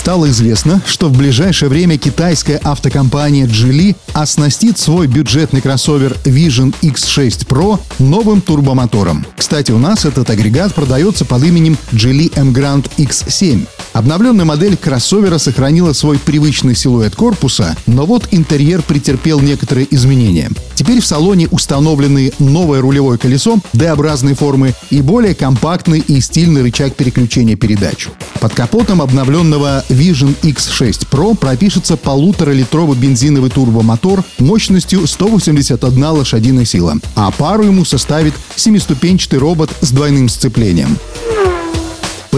Стало известно, что в ближайшее время китайская автокомпания Geely оснастит свой бюджетный кроссовер Vision X6 Pro новым турбомотором. Кстати, у нас этот агрегат продается под именем Geely M Grand X7. Обновленная модель кроссовера сохранила свой привычный силуэт корпуса, но вот интерьер претерпел некоторые изменения. Теперь в салоне установлены новое рулевое колесо D-образной формы и более компактный и стильный рычаг переключения передач. Под капотом обновленного Vision X6 Pro пропишется полуторалитровый бензиновый турбомотор мощностью 181 лошадиная сила, а пару ему составит семиступенчатый робот с двойным сцеплением.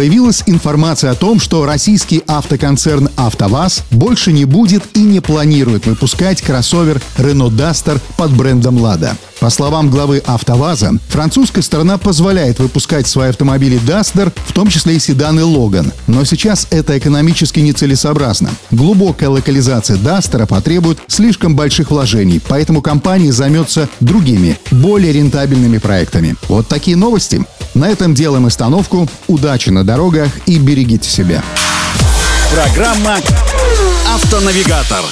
Появилась информация о том, что российский автоконцерн «АвтоВАЗ» больше не будет и не планирует выпускать кроссовер Renault Duster под брендом «Лада». По словам главы «АвтоВАЗа», французская сторона позволяет выпускать свои автомобили Duster, в том числе и седаны Logan. Но сейчас это экономически нецелесообразно. Глубокая локализация Duster потребует слишком больших вложений, поэтому компания займется другими, более рентабельными проектами. Вот такие новости. На этом делаем остановку. Удачи на дорогах и берегите себя. Программа «Автонавигатор».